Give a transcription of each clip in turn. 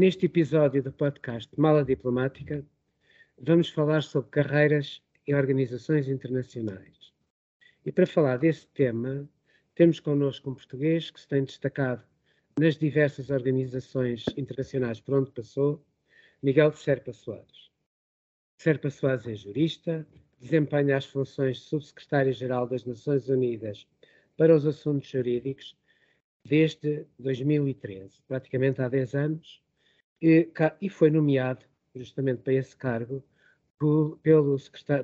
Neste episódio do podcast Mala Diplomática, vamos falar sobre carreiras e organizações internacionais. E para falar desse tema, temos connosco um português que se tem destacado nas diversas organizações internacionais por onde passou, Miguel de Serpa Soares. Serpa Soares é jurista, desempenha as funções de Subsecretário-Geral das Nações Unidas para os Assuntos Jurídicos desde 2013, praticamente há 10 anos, e, e foi nomeado justamente para esse cargo por, pelo,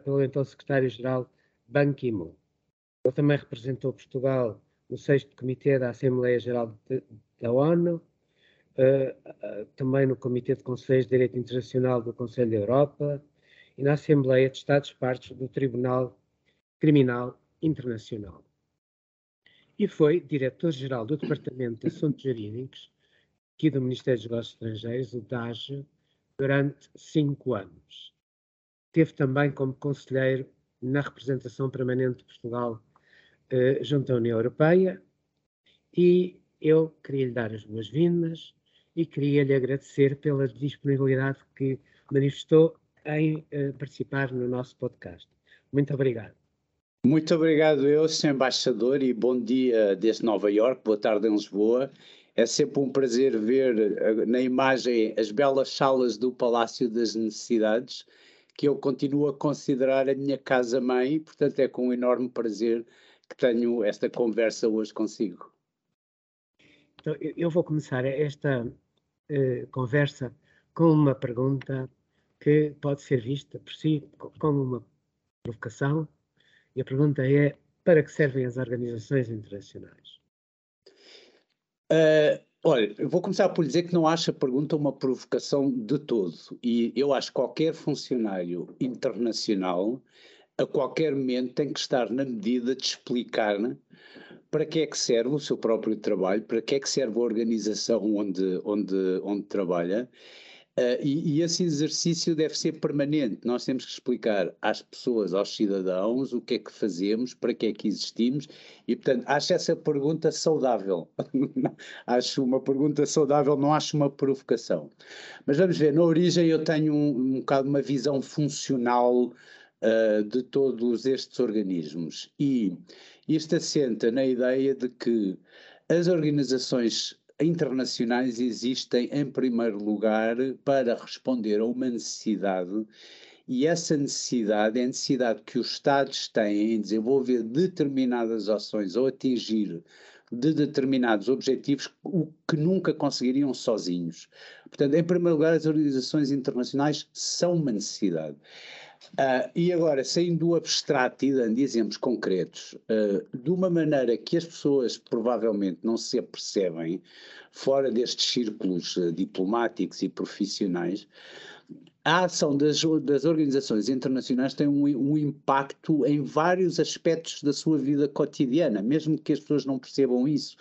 pelo então secretário-geral Ban Ki-moon. Ele também representou Portugal no 6 Comitê da Assembleia Geral de, da ONU, uh, uh, também no Comitê de Conselhos de Direito Internacional do Conselho da Europa e na Assembleia de Estados-Partes do Tribunal Criminal Internacional. E foi diretor-geral do Departamento de Assuntos Jurídicos aqui do Ministério dos Negócios Estrangeiros, o DAGE, durante cinco anos. Teve também como conselheiro na representação permanente de Portugal eh, junto à União Europeia e eu queria lhe dar as boas-vindas e queria lhe agradecer pela disponibilidade que manifestou em eh, participar no nosso podcast. Muito obrigado. Muito obrigado eu, Sr. Embaixador, e bom dia desde Nova Iorque, boa tarde em Lisboa é sempre um prazer ver eh, na imagem as belas salas do Palácio das Necessidades, que eu continuo a considerar a minha casa-mãe, portanto é com um enorme prazer que tenho esta conversa hoje consigo. Então, eu vou começar esta uh, conversa com uma pergunta que pode ser vista por si como uma provocação, e a pergunta é: para que servem as organizações internacionais? Uh, olha, eu vou começar por dizer que não acho a pergunta uma provocação de todo. E eu acho que qualquer funcionário internacional, a qualquer momento, tem que estar na medida de explicar para que é que serve o seu próprio trabalho, para que é que serve a organização onde, onde, onde trabalha Uh, e, e, esse exercício deve ser permanente. Nós temos que explicar às pessoas, aos cidadãos, o que é que fazemos, para que é que existimos, e portanto acho essa pergunta saudável. acho uma pergunta saudável, não acho uma provocação. Mas vamos ver, na origem eu tenho um, um bocado uma visão funcional uh, de todos estes organismos. E isto assenta na ideia de que as organizações internacionais existem, em primeiro lugar, para responder a uma necessidade, e essa necessidade é a necessidade que os Estados têm em desenvolver determinadas ações ou atingir de determinados objetivos o que nunca conseguiriam sozinhos. Portanto, em primeiro lugar, as organizações internacionais são uma necessidade. Uh, e agora, saindo do abstrato e dando exemplos concretos, uh, de uma maneira que as pessoas provavelmente não se apercebem, fora destes círculos uh, diplomáticos e profissionais, a ação das, das organizações internacionais tem um, um, impacto em vários aspectos da sua vida cotidiana, mesmo que as pessoas não percebam isso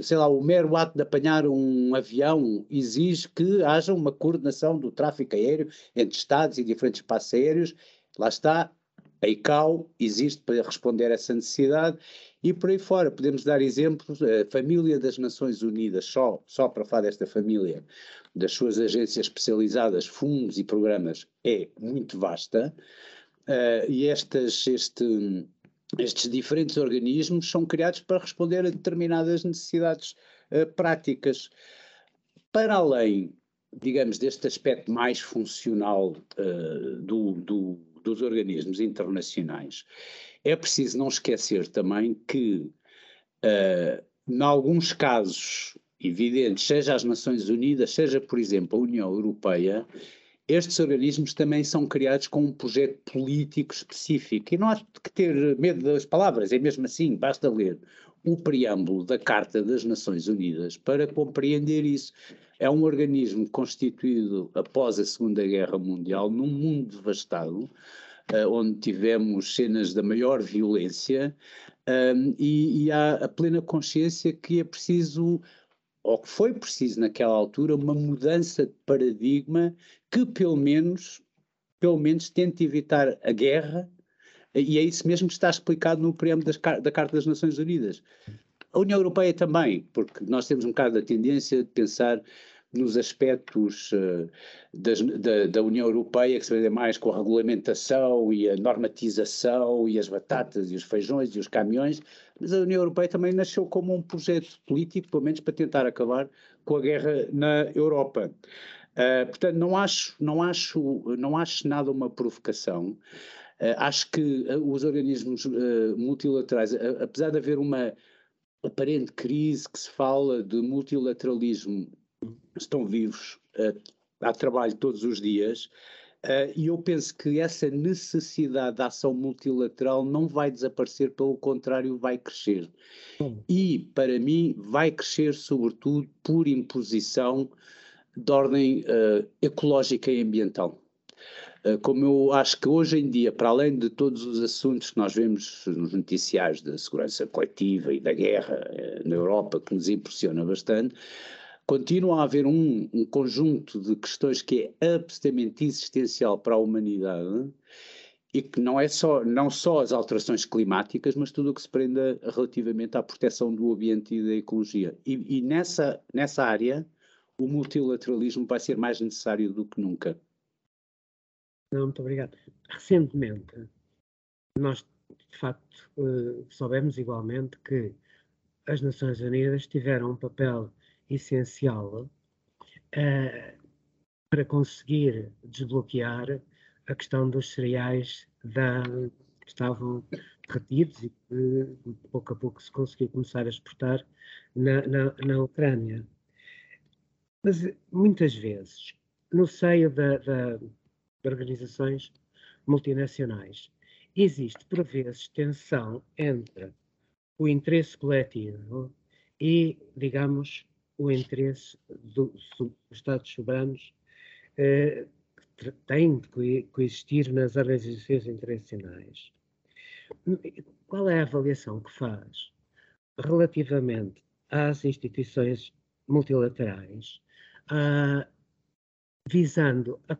sei lá, o mero ato de apanhar um avião exige que haja uma coordenação do tráfego aéreo entre Estados e diferentes espaços aéreos. Lá está, a ICAO existe para responder a essa necessidade e por aí fora podemos dar exemplos, a família das Nações Unidas, só, só para falar desta família, das suas agências especializadas, fundos e programas, é muito vasta uh, e estas, este, estes diferentes organismos são criados para responder a determinadas necessidades uh, práticas. Para além, digamos, deste aspecto mais funcional uh, do, do, dos organismos internacionais, é preciso não esquecer também que, uh, em alguns casos evidentes, seja as Nações Unidas, seja, por exemplo, a União Europeia, estes organismos também são criados com um projeto político específico. E não há que ter medo das palavras, é mesmo assim, basta ler o preâmbulo da Carta das Nações Unidas para compreender isso. É um organismo constituído após a Segunda Guerra Mundial, num mundo devastado, uh, onde tivemos cenas da maior violência, um, e, e há a plena consciência que é preciso ou que foi preciso naquela altura uma mudança de paradigma que pelo menos pelo menos tente evitar a guerra e é isso mesmo que está explicado no preâmbulo da Carta das Nações Unidas. A União Europeia também, porque nós temos um bocado a tendência de pensar nos aspectos uh, das, da, da, União Europeia, que se vê mais com a regulamentação e a normatização e as batatas e os feijões e os caminhões, mas a União Europeia também nasceu como um projeto político, pelo menos para tentar acabar com a guerra na Europa. Uh, portanto, não acho, não, acho, não acho nada uma provocação. Uh, acho que os organismos multilaterais, apesar de haver uma aparente crise que se fala de multilateralismo estão vivos, uh, há trabalho todos os dias, uh, e eu penso que essa necessidade de ação multilateral não vai desaparecer, pelo contrário, vai crescer. E, para mim, vai crescer sobretudo por imposição de ordem uh, ecológica e ambiental. Como eu acho que hoje em dia, para além de todos os assuntos que nós vemos nos noticiários da segurança coletiva e da guerra na Europa, que nos impressiona bastante, continua a haver um, um, conjunto de questões que é absolutamente existencial para a humanidade e que não é só, não só as alterações climáticas, mas tudo o que se prenda relativamente à proteção do ambiente e da ecologia. E, e nessa, nessa área, o multilateralismo vai ser mais necessário do que nunca. Não, muito obrigado. Recentemente, nós, de facto, uh, soubemos igualmente que as Nações Unidas tiveram um papel essencial uh, para conseguir desbloquear a questão dos cereais da, que estavam retidos e que pouco a pouco se conseguiu começar a exportar na, na, na Ucrânia. Mas muitas vezes, no seio da, da, de organizações multinacionais, existe por vezes tensão entre o interesse coletivo e, digamos, o interesse dos Estados soberanos eh, que têm de coexistir nas organizações internacionais. Qual é a avaliação que faz relativamente às instituições multilaterais, ah, visando a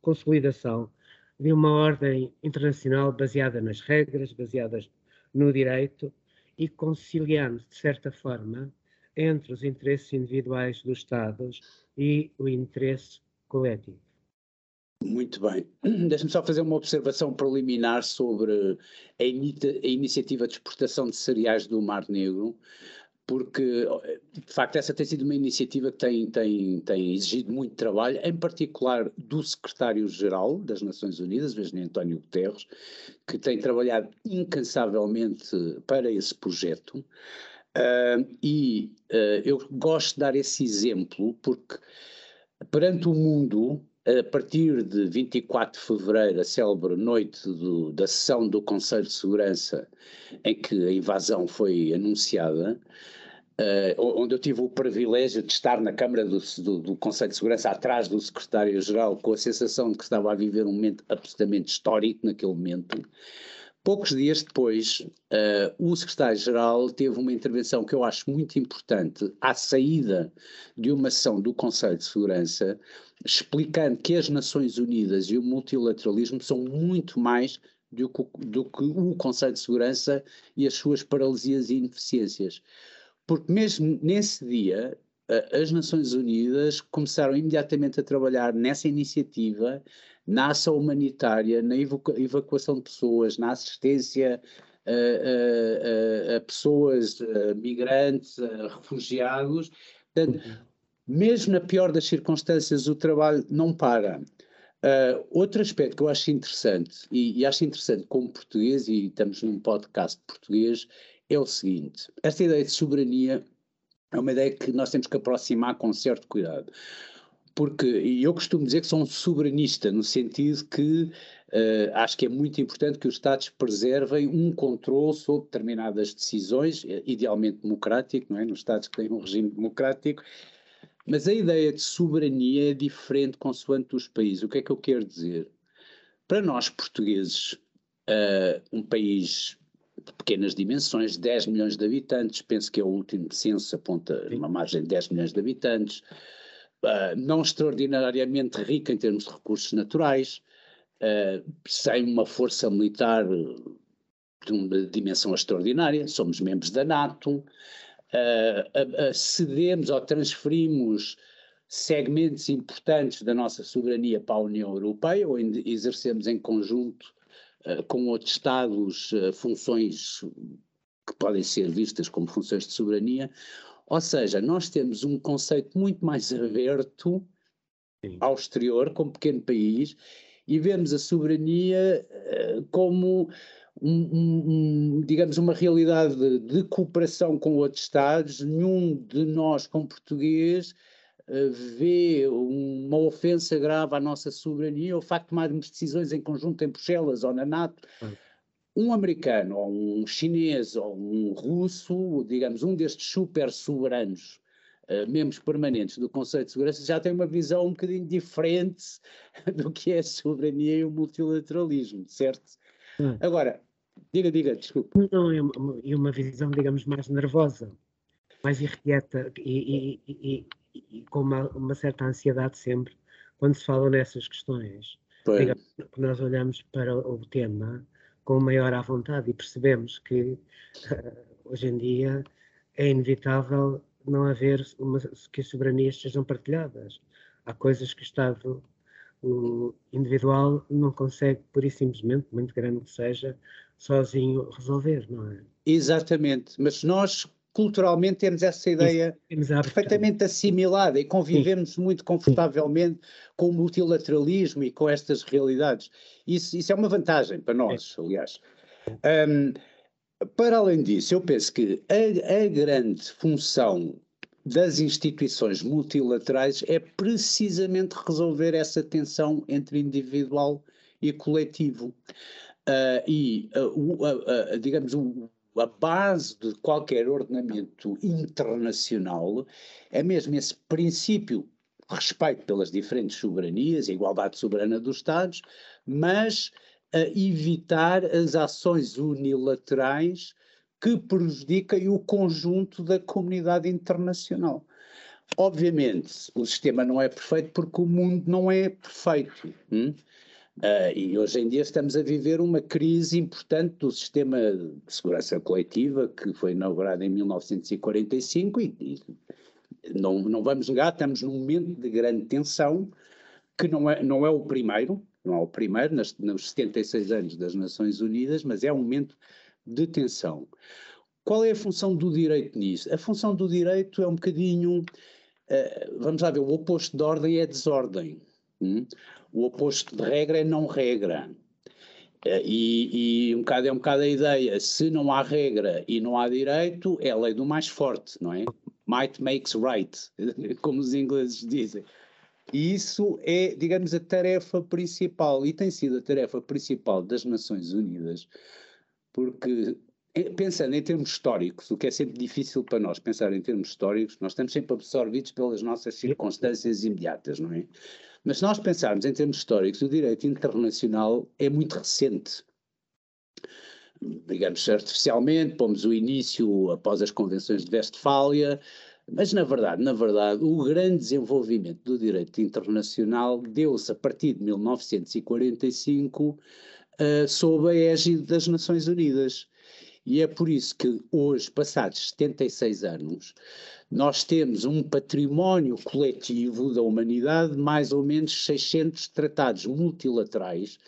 consolidação de uma ordem internacional baseada nas regras, baseadas no direito e conciliando, de certa forma, entre os interesses individuais dos Estados e o interesse coletivo. Muito bem. Deixa-me só fazer uma observação preliminar sobre a, a, iniciativa de exportação de cereais do Mar Negro, porque, de facto, essa tem sido uma iniciativa que tem, tem, tem exigido muito trabalho, em particular do secretário-geral das Nações Unidas, Virginia António Guterres, que tem trabalhado incansavelmente para esse projeto. Uh, e uh, eu gosto de dar esse exemplo porque, perante o mundo, a partir de 24 de fevereiro, a célebre noite do, da sessão do Conselho de Segurança, em que a invasão foi anunciada, uh, onde eu tive o privilégio de estar na Câmara do, do, do Conselho de Segurança, atrás do secretário-geral, com a sensação de que estava a viver um momento absolutamente histórico naquele momento. Poucos dias depois, uh, o secretário-geral teve uma intervenção que eu acho muito importante à saída de uma sessão do Conselho de Segurança, explicando que as Nações Unidas e o multilateralismo são muito mais do que, do que o Conselho de Segurança e as suas paralisias e ineficiências. Porque mesmo nesse dia, as Nações Unidas começaram imediatamente a trabalhar nessa iniciativa na ação humanitária, na evacuação de pessoas, na assistência a, a, a, pessoas, a migrantes, refugiados. Portanto, uhum. mesmo na pior das circunstâncias, o trabalho não para. Uh, outro aspecto que eu acho interessante, e, e, acho interessante como português, e estamos num podcast português, é o seguinte: esta ideia de soberania é uma ideia que nós temos que aproximar com certo cuidado porque eu costumo dizer que sou um soberanista, no sentido que Uh, acho que é muito importante que os Estados preservem um controle sobre determinadas decisões, eh, idealmente democrático, não é? Nos Estados que têm um regime democrático, mas a ideia de soberania é diferente consoante os países. O que é que eu quero dizer? Para nós portugueses, uh, um país de pequenas dimensões, 10 milhões de habitantes, penso que é o último censo, aponta uma margem de 10 milhões de habitantes, uh, não extraordinariamente rica em termos de recursos naturais, uh, sem uma força militar de uma dimensão extraordinária, somos membros da NATO, uh, cedemos ou transferimos segmentos importantes da nossa soberania para a União Europeia, ou exercemos em conjunto com outros Estados uh, funções que podem ser vistas como funções de soberania. Ou seja, nós temos um conceito muito mais aberto Sim. ao exterior, como pequeno país, e vemos a soberania uh, como um, um, digamos, uma realidade de, cooperação com outros Estados. Nenhum de nós, como português, vê uma ofensa grave à nossa soberania o facto de tomarmos decisões em conjunto em Bruxelas ou na NATO. Um americano, ou um chinês, ou um russo, digamos, um destes super soberanos Uh, membros permanentes do Conselho de Segurança já tem uma visão um bocadinho diferente do que é a soberania e o multilateralismo, certo? Hum. Agora, diga, diga, desculpe. Não, é uma, uma visão, digamos, mais nervosa, mais irrequieta e, e, e, e com uma, uma, certa ansiedade sempre quando se fala nessas questões. Digamos, que nós olhamos para o tema com maior à vontade e percebemos que uh, hoje em dia é inevitável não haver uma, que as soberanias sejam partilhadas. Há coisas que o Estado o individual não consegue, por e simplesmente, muito grande que seja, sozinho resolver, não é? Exatamente, mas nós culturalmente temos essa ideia temos perfeitamente assimilada e convivemos Sim. muito confortavelmente com o multilateralismo e com estas realidades. Isso, isso é uma vantagem para nós, aliás. Um, para além disso, eu penso que a, a grande função das instituições multilaterais é precisamente resolver essa tensão entre individual e coletivo. Uh, e, uh, uh, digamos, a base de qualquer ordenamento internacional é mesmo esse princípio respeito pelas diferentes soberanias, a igualdade soberana dos Estados, mas evitar as ações unilaterais que prejudiquem o conjunto da comunidade internacional. Obviamente, o sistema não é perfeito porque o mundo não é perfeito. Hum? Uh, e hoje em dia estamos a viver uma crise importante do sistema de segurança coletiva que foi inaugurado em 1945 e, não, não vamos negar, estamos num momento de grande tensão que não é, não é o primeiro, não é o primeiro nas, nos 76 anos das Nações Unidas, mas é um momento de tensão. Qual é a função do direito nisso? A função do direito é um bocadinho, uh, vamos lá ver, o oposto de ordem é desordem. Hum? O oposto de regra é não regra. Uh, e, e, um bocado é um bocado a ideia, se não há regra e não há direito, é a lei do mais forte, não é? Might makes right, como os ingleses dizem. E isso é, digamos, a tarefa principal, e tem sido a tarefa principal das Nações Unidas, porque eh, pensando em termos históricos, o que é sempre difícil para nós pensar em termos históricos, nós estamos sempre absorvidos pelas nossas circunstâncias imediatas, não é? Mas se nós pensarmos em termos históricos, o direito internacional é muito recente. Digamos, artificialmente, pomos o início após as convenções de Westfália, mas na verdade, na verdade, o grande desenvolvimento do direito internacional deu-se a partir de 1945 uh, eh, sob a égide das Nações Unidas. E é por isso que hoje, passados 76 anos, nós temos um património coletivo da humanidade, mais ou menos 600 tratados multilaterais,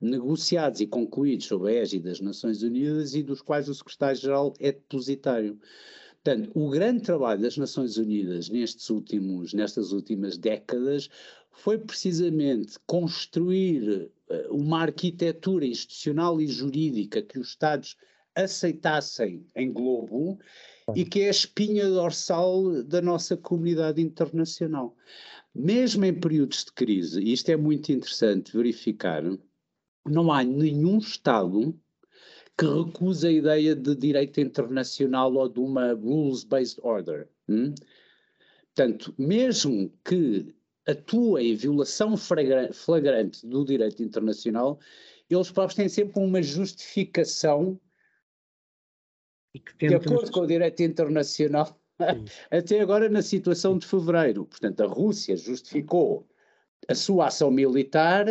negociados e concluídos sob a égide das Nações Unidas e dos quais o secretário-geral é depositário. Portanto, o grande trabalho das Nações Unidas nestes últimos, nestas últimas décadas foi precisamente construir uh, uma arquitetura institucional e jurídica que os Estados aceitassem em globo e que é a espinha dorsal da nossa comunidade internacional. Mesmo em períodos de crise, e isto é muito interessante verificar, não há nenhum Estado que recusa a ideia de direito internacional ou de uma rules-based order. Hum? Portanto, mesmo que atua em violação flagrante do direito internacional, eles próprios têm sempre uma justificação de acordo com o direito internacional, até agora na situação de fevereiro. Portanto, a Rússia justificou a sua ação militar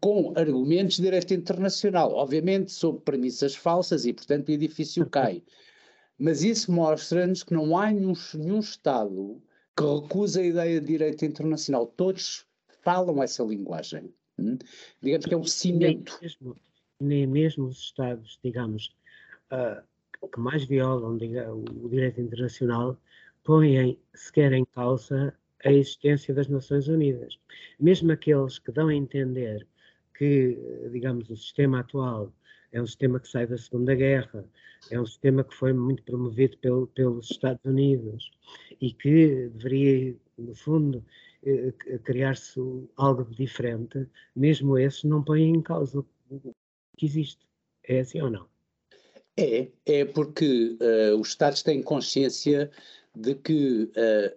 com argumentos de direito internacional, obviamente sob premissas falsas e, portanto, o edifício cai. Mas isso mostra-nos que não há nenhum, nenhum Estado que recusa a ideia de direito internacional. Todos falam essa linguagem. Hum? Digamos que é um cimento. Nem mesmo, nem mesmo os Estados, digamos, uh, que mais violam o direito internacional põem sequer em causa a existência das Nações Unidas. Mesmo aqueles que dão a entender que, digamos, o sistema atual é um sistema que sai da Segunda Guerra, é um sistema que foi muito promovido pelo, pelos Estados Unidos e que deveria, no fundo, eh, criar-se algo diferente, mesmo esses não põem em causa o que existe. É assim ou não? É, é porque uh, os Estados têm consciência de que, uh,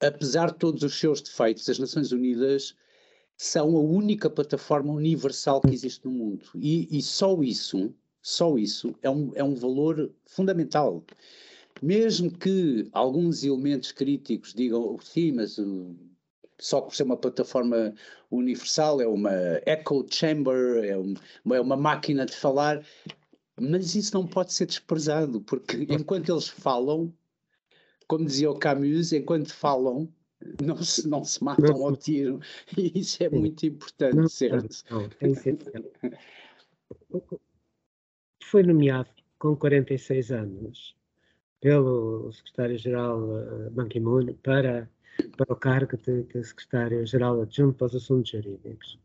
apesar de todos os seus defeitos, as Nações Unidas são a única plataforma universal que existe no mundo. E, e só isso, só isso é um, é um valor fundamental. Mesmo que alguns elementos críticos digam, sim, mas só por ser uma plataforma universal, é uma echo chamber, é, um, é uma máquina de falar, mas isso não pode ser desprezado, porque enquanto eles falam, como dizia o Camus, enquanto falam, não se, não se matam não, ao tiro. E isso é sim. muito importante, não, certo? Não, Foi nomeado com 46 anos pelo secretário-geral eh, Ban Ki-moon para, para o cargo de, de secretário-geral adjunto para os assuntos jurídicos.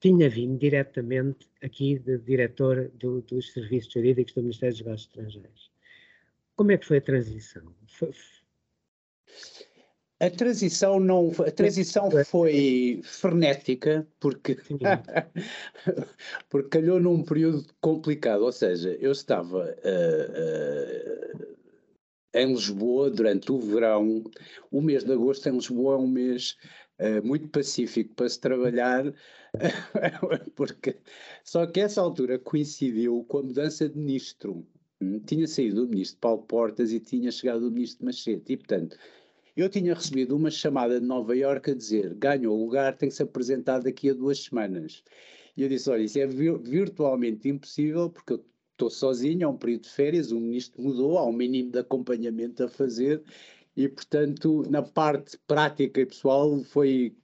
Tinha vindo diretamente aqui de diretor do, dos serviços jurídicos do Ministério dos Negócios Estrangeiros. Como é que foi a transição? Foi, a transição não a transição foi frenética porque porque calhou num período complicado, ou seja, eu estava uh, uh, em Lisboa durante o verão, o mês de agosto em Lisboa é um mês uh, muito pacífico para se trabalhar, porque só que essa altura coincidiu com a mudança de ministro. Hum, tinha saído o ministro Paulo Portas e tinha chegado o ministro Machete, e portanto eu tinha recebido uma chamada de Nova Iorque a dizer: ganhou o lugar, tem que se apresentar daqui a duas semanas. E eu disse: olha, isso é virtualmente impossível, porque eu estou sozinho, é um período de férias, o ministro mudou, há um mínimo de acompanhamento a fazer, e portanto, na parte prática e pessoal, foi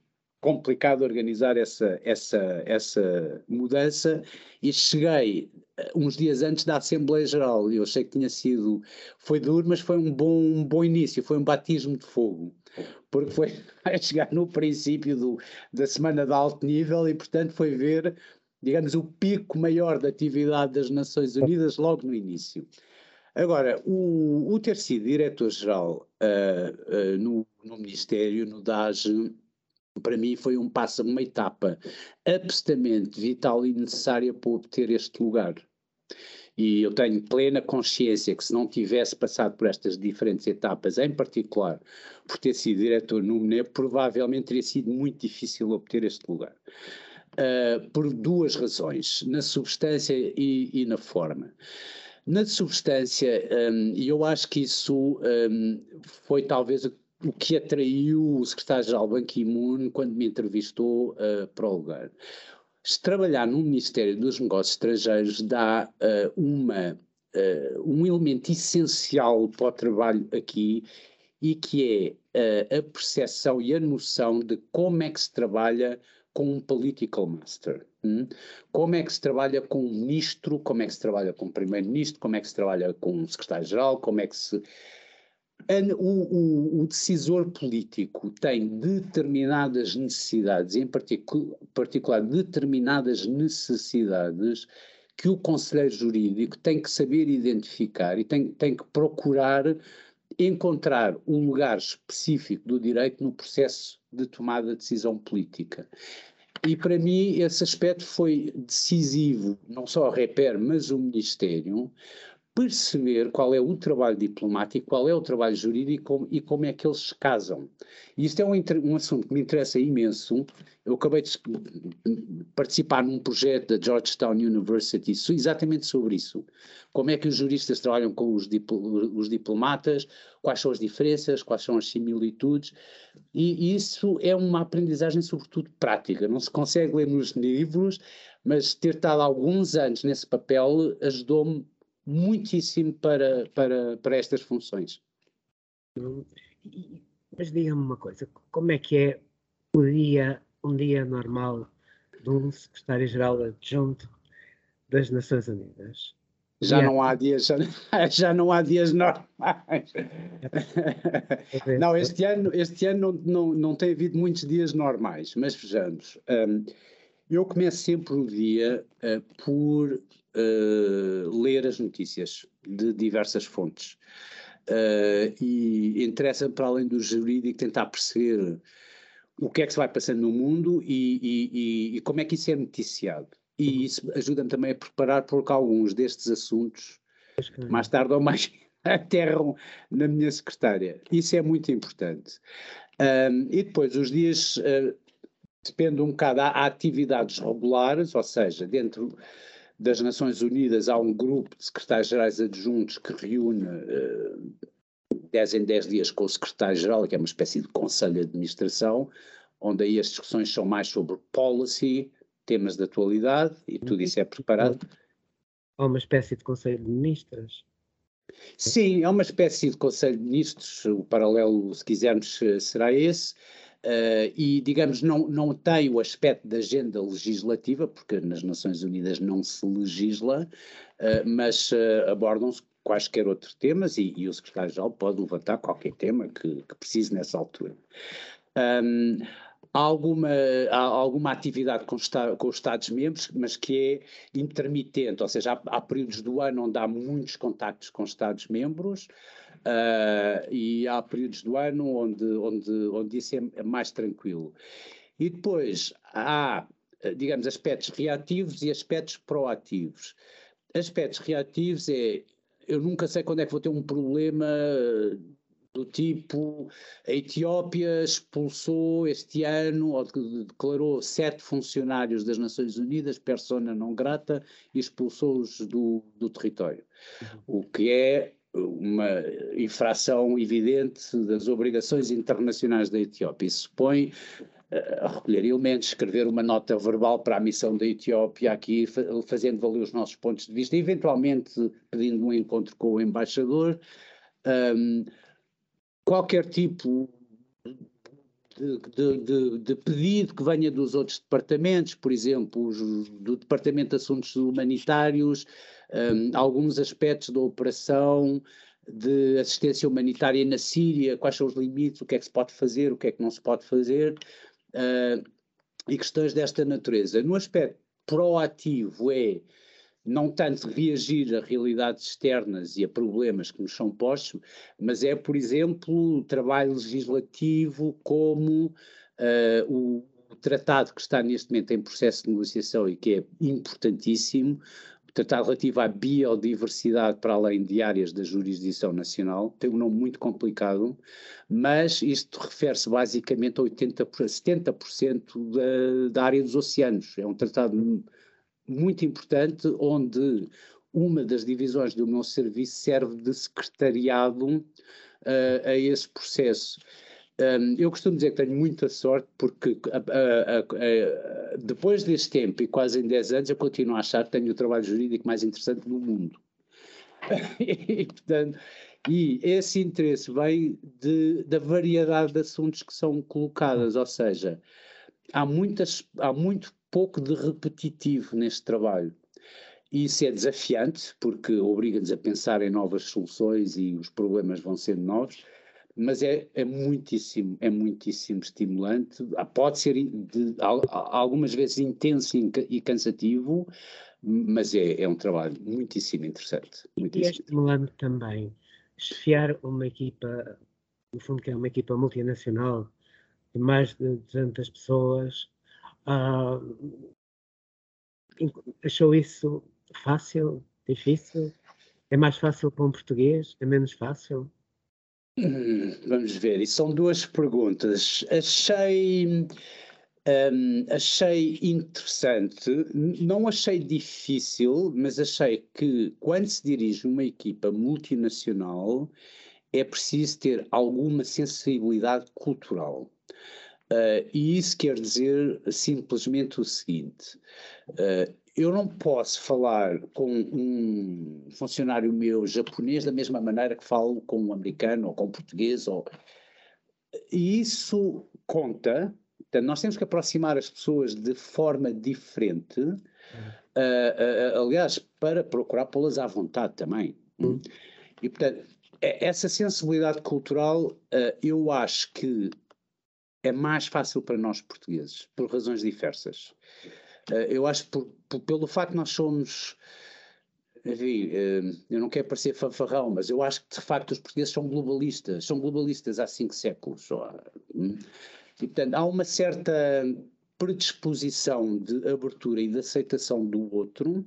complicado organizar essa, essa, essa mudança. E cheguei eh, uns dias antes da Assembleia Geral. E eu achei que tinha sido, foi duro, mas foi um bom, um bom início, foi um batismo de fogo, porque foi a chegar no princípio do, da semana de alto nível e portanto foi ver, digamos, o pico maior da atividade das Nações Unidas logo no início. Agora, o, o ter sido diretor-geral uh, uh, no, no Ministério, no DAGE, para mim foi um passo, uma etapa absolutamente vital e necessária para obter este lugar. E eu tenho plena consciência que se não tivesse passado por estas diferentes etapas, em particular por ter sido diretor no MNE, provavelmente teria sido muito difícil obter este lugar. Uh, por duas razões, na substância e, e na forma. Na substância, um, eu acho que isso um, foi talvez o que atraiu o secretário-geral Ban Ki-moon quando me entrevistou uh, para o lugar. Se trabalhar no Ministério dos Negócios Estrangeiros dá uh, uma, uh, um elemento essencial para o trabalho aqui e que é a percepção e a noção de como é que se trabalha com um political master. Como é que se trabalha com um ministro, como é que se trabalha com um primeiro-ministro, como é que se trabalha com um secretário-geral, como é que se o, o, o, decisor político tem determinadas necessidades, em particu particular determinadas necessidades que o conselheiro jurídico tem que saber identificar e tem, tem que procurar encontrar um lugar específico do direito no processo de tomada de decisão política. E para mim esse aspecto foi decisivo, não só a Reper, mas o Ministério, perceber qual é o trabalho diplomático, qual é o trabalho jurídico e como é que eles se casam. E isto é um, um, assunto que me interessa imenso. Eu acabei de participar num projeto da Georgetown University exatamente sobre isso. Como é que os juristas trabalham com os, os diplomatas, quais são as diferenças, quais são as similitudes. E isso é uma aprendizagem, sobretudo, prática. Não se consegue ler nos livros, mas ter estado alguns anos nesse papel ajudou-me muitíssimo para, para, para estas funções. Mas diga-me uma coisa, como é que é o dia, um dia normal de um secretário-geral adjunto das Nações Unidas? Já não há dias, já, já, não há dias normais. não, este ano, este ano não, não, não tem havido muitos dias normais, mas vejamos. Um, eu começo sempre o dia uh, por uh, ler as notícias de diversas fontes. Uh, e interessa, para além do jurídico, tentar perceber o que é que se vai passando no mundo e, e, e como é que isso é noticiado. E isso ajuda-me também a preparar, porque alguns destes assuntos, mais tarde ou mais, aterram na minha secretária. Isso é muito importante. Um, e depois, os dias uh, depende um bocado, há atividades regulares, ou seja, dentro das Nações Unidas há um grupo de secretários-gerais adjuntos que reúne uh, 10 em 10 dias com o secretário-geral, que é uma espécie de conselho de administração, onde aí as discussões são mais sobre policy, temas de atualidade, e tudo isso é preparado. Há uma espécie de conselho de ministros. Sim, é uma espécie de conselho de ministros, o paralelo, se quisermos, será esse. Uh, e, digamos, não, não tem o aspecto da agenda legislativa, porque nas Nações Unidas não se legisla, uh, mas uh, abordam-se quaisquer outros temas e, e o secretário-geral pode levantar qualquer tema que, que precise nessa altura. Um, há alguma, há alguma atividade com, com, os Estados-membros, mas que é intermitente, ou seja, há, há, períodos do ano onde há muitos contactos com os Estados-membros, Uh, e há períodos do ano onde, onde, onde isso é mais tranquilo. E depois há, digamos, aspectos reativos e aspectos proativos. Aspectos reativos é, eu nunca sei quando é que vou ter um problema do tipo a Etiópia expulsou este ano ou declarou sete funcionários das Nações Unidas persona não grata e expulsou-os do, do território. Uhum. O que é uma infração evidente das obrigações internacionais da Etiópia. Isso eh, a recolher elementos, escrever uma nota verbal para a missão da Etiópia aqui, fazendo valer os nossos pontos de vista, eventualmente pedindo um encontro com o embaixador. Um, qualquer tipo de, de, de, de, pedido que venha dos outros departamentos, por exemplo, do Departamento de Assuntos Humanitários, um, alguns aspectos da operação de assistência humanitária na Síria, quais são os limites, o que é que se pode fazer, o que é que não se pode fazer, uh, e questões desta natureza. No aspecto proativo é não tanto reagir a realidades externas e a problemas que nos são postos, mas é, por exemplo, o trabalho legislativo como uh, o, tratado que está neste momento em processo de negociação e que é importantíssimo, Tratado relativo à biodiversidade para além de áreas da jurisdição nacional, tem um nome muito complicado, mas isto refere-se basicamente a 80, 70% da, da área dos oceanos. É um tratado muito importante onde uma das divisões do meu serviço serve de secretariado uh, a esse processo. Um, eu costumo dizer que tenho muita sorte porque depois deste tempo e quase em 10 anos eu continuo a achar que tenho o trabalho jurídico mais interessante do mundo. e, portanto, e esse interesse vem de, da variedade de assuntos que são colocados, ou seja, há, muitas, há muito pouco de repetitivo neste trabalho. Isso é desafiante, porque obriga-nos a pensar em novas soluções e os problemas vão sendo novos mas é, é muitíssimo, é muitíssimo estimulante. Ah, pode ser de, algumas vezes intenso e cansativo, mas é, é um trabalho muitíssimo interessante. Muitíssimo. E é estimulante também chefiar uma equipa, no fundo que é uma equipa multinacional de mais de 200 pessoas, Uh, achou isso fácil, difícil? É mais fácil para um português? É menos fácil? Hum, vamos ver, e são duas perguntas. Achei, um, achei interessante, não achei difícil, mas achei que quando se dirige uma equipa multinacional é preciso ter alguma sensibilidade cultural. Uh, e isso quer dizer simplesmente o seguinte: uh, eu não posso falar com um funcionário meu japonês da mesma maneira que falo com um americano ou com um português. Ou... E isso conta. Portanto, nós temos que aproximar as pessoas de forma diferente, uh, aliás, para procurar pô-las à vontade também. Uhum. E, portanto, é, essa sensibilidade cultural, eu acho que é mais fácil para nós portugueses, por razões diversas. Uh, eu acho por, por, pelo facto de nós somos. Enfim, uh, eu não quero parecer fanfarrão, mas eu acho que de facto os portugueses são globalistas, são globalistas há cinco séculos. Só, hum? E portanto há uma certa predisposição de abertura e de aceitação do outro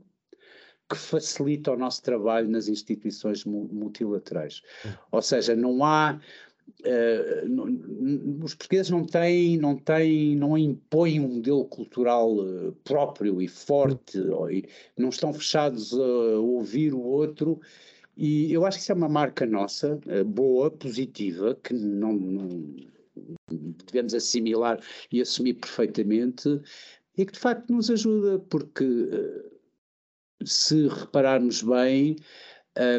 que facilita o nosso trabalho nas instituições multilaterais. Hum. Ou seja, não há Uh, os portugueses não têm, não têm, não impõem um modelo cultural uh, próprio e forte, ou, não estão fechados a ouvir o outro, e eu acho que isso é uma marca nossa, uh, boa, positiva, que não, não, devemos assimilar e assumir perfeitamente, e que de facto nos ajuda, porque se repararmos bem,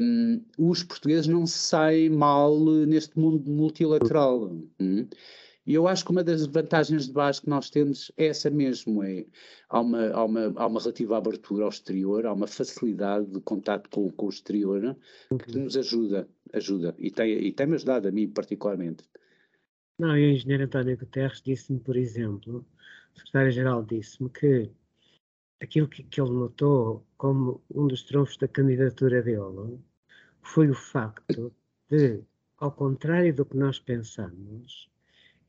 um, os portugueses não se saem mal neste mundo multilateral. Hum? E eu acho que uma das vantagens de base que nós temos é essa mesmo, é, há, uma, há, uma, há uma relativa abertura ao exterior, há uma facilidade de contato com, com o exterior que nos ajuda, ajuda, e tem, e tem-me ajudado a mim particularmente. Não, e o engenheiro António Guterres disse-me, por exemplo, o secretário-geral disse-me que aquilo que, que ele notou como um dos trunfos da candidatura dele foi o facto de, ao contrário do que nós pensamos,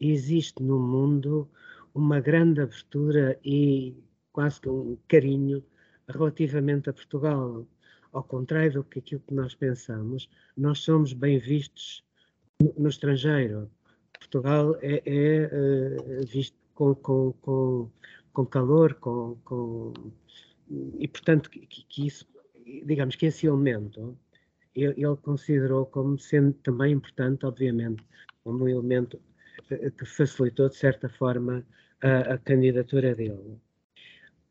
existe no mundo uma grande abertura e quase que um carinho relativamente a Portugal. Ao contrário do que aquilo que nós pensamos, nós somos bem vistos no, estrangeiro. Portugal é, é uh, visto com, com, com com calor, com, com e portanto que, que, isso, digamos que esse elemento ele, considerou como sendo também importante, obviamente, como um elemento eh, que facilitou de certa forma a, a candidatura dele.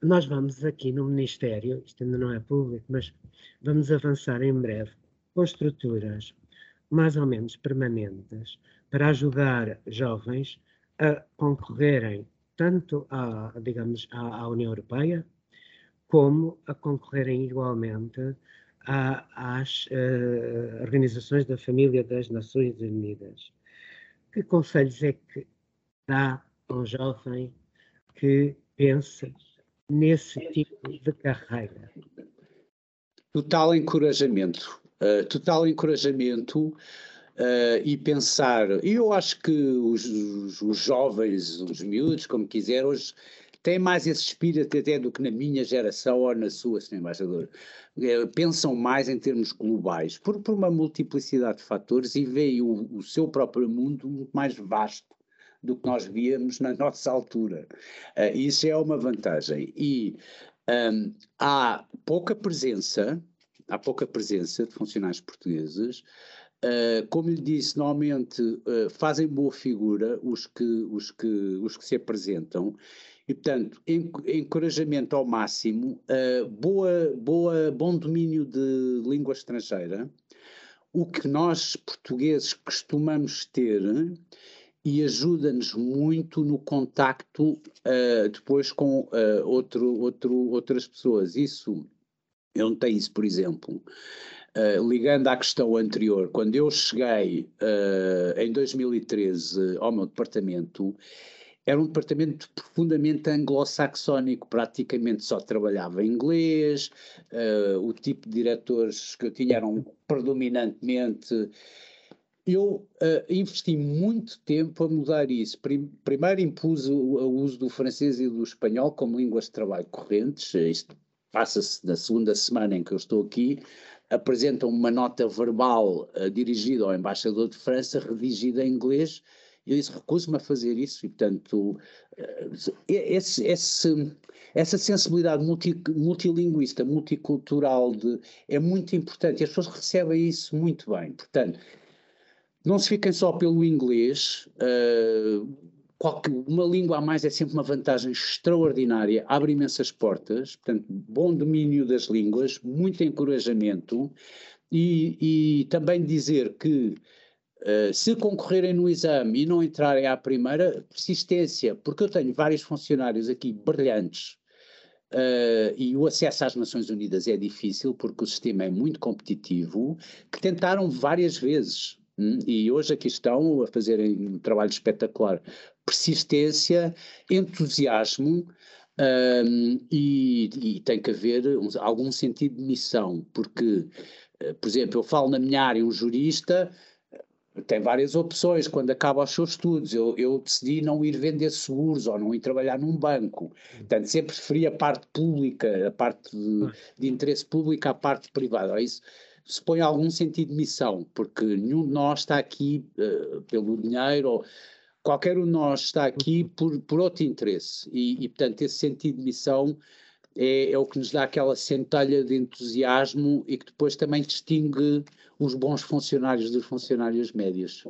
Nós vamos aqui no Ministério, isto ainda não é público, mas vamos avançar em breve com estruturas mais ou menos permanentes para ajudar jovens a concorrerem tanto à, digamos, à, à União Europeia, como a concorrerem igualmente às uh, organizações da família das Nações Unidas. Que conselhos é que dá a um jovem que pensa nesse tipo de carreira? Total encorajamento. Uh, total encorajamento uh, e pensar. E eu acho que os, os, os, jovens, os miúdos, como quiser, hoje têm mais esse espírito até do que na minha geração ou na sua, Sr. Embaixador. Uh, pensam mais em termos globais, por, por uma multiplicidade de fatores e veem o, o seu próprio mundo muito mais vasto do que nós víamos na nossa altura. Uh, isso é uma vantagem. E um, há pouca presença, há pouca presença de funcionários portugueses Uh, como lhe disse, normalmente uh, fazem boa figura os que, os, que, os que se apresentam e, portanto, encorajamento ao máximo, uh, boa, boa, bom domínio de língua estrangeira, o que nós portugueses costumamos ter e ajuda-nos muito no contacto depois com outro, outro, outras pessoas. Isso, eu não tenho isso, por exemplo. Uh, ligando à questão anterior, quando eu cheguei uh, em 2013 ao meu departamento, era um departamento profundamente anglo-saxónico, praticamente só trabalhava em inglês, uh, o tipo de diretores que eu tinha eram predominantemente. eu investi muito tempo a mudar isso. Primeiro impus o, o, uso do francês e do espanhol como línguas de trabalho correntes. Isto passa-se na segunda semana em que eu estou aqui. Apresentam uma nota verbal uh, dirigida ao embaixador de França, redigida em inglês. Eu disse, recuso-me a fazer isso. E, portanto, uh, esse, esse, essa sensibilidade multi, multilinguista, multicultural de, é muito importante. E as pessoas recebem isso muito bem. Portanto, não se fiquem só pelo inglês. Uh, qualquer, uma língua a mais é sempre uma vantagem extraordinária, abre imensas portas. Portanto, bom domínio das línguas, muito encorajamento. E, e também dizer que Uh, se concorrerem no exame e não entrarem à primeira, persistência, porque eu tenho vários funcionários aqui brilhantes uh, e o acesso às Nações Unidas é difícil porque o sistema é muito competitivo, que tentaram várias vezes Hum, e hoje aqui estão a fazerem um trabalho espetacular. Persistência, entusiasmo um, e, e, tem que haver um, algum sentido de missão, porque, uh, por exemplo, eu falo na minha área, um jurista uh, tem várias opções quando acaba os seus estudos. Eu, eu, decidi não ir vender seguros ou não ir trabalhar num banco. Portanto, sempre preferi a parte pública, a parte de, de interesse público à parte privada. Isso se põe algum sentido de missão, porque nenhum de nós está aqui uh, pelo dinheiro, ou qualquer um de nós está aqui por, por outro interesse. E, e, portanto, esse sentido de missão é, é, o que nos dá aquela centelha de entusiasmo e que depois também distingue os bons funcionários dos funcionários médios.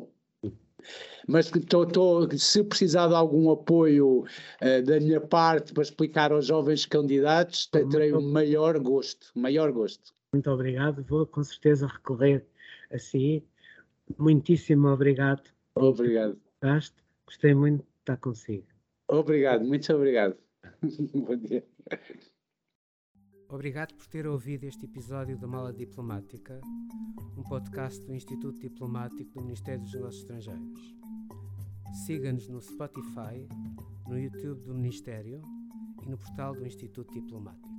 Mas tô, tô, se precisar de algum apoio uh, da minha parte para explicar aos jovens candidatos, terei o maior gosto, maior gosto. Muito obrigado. Vou com certeza recorrer a si. Muitíssimo obrigado. Obrigado. Gostei muito de estar consigo. Obrigado, muito obrigado. Bom dia. Obrigado por ter ouvido este episódio da Mala Diplomática, um podcast do Instituto Diplomático do Ministério dos Negócios Estrangeiros. Siga-nos no Spotify, no YouTube do Ministério e no portal do Instituto Diplomático.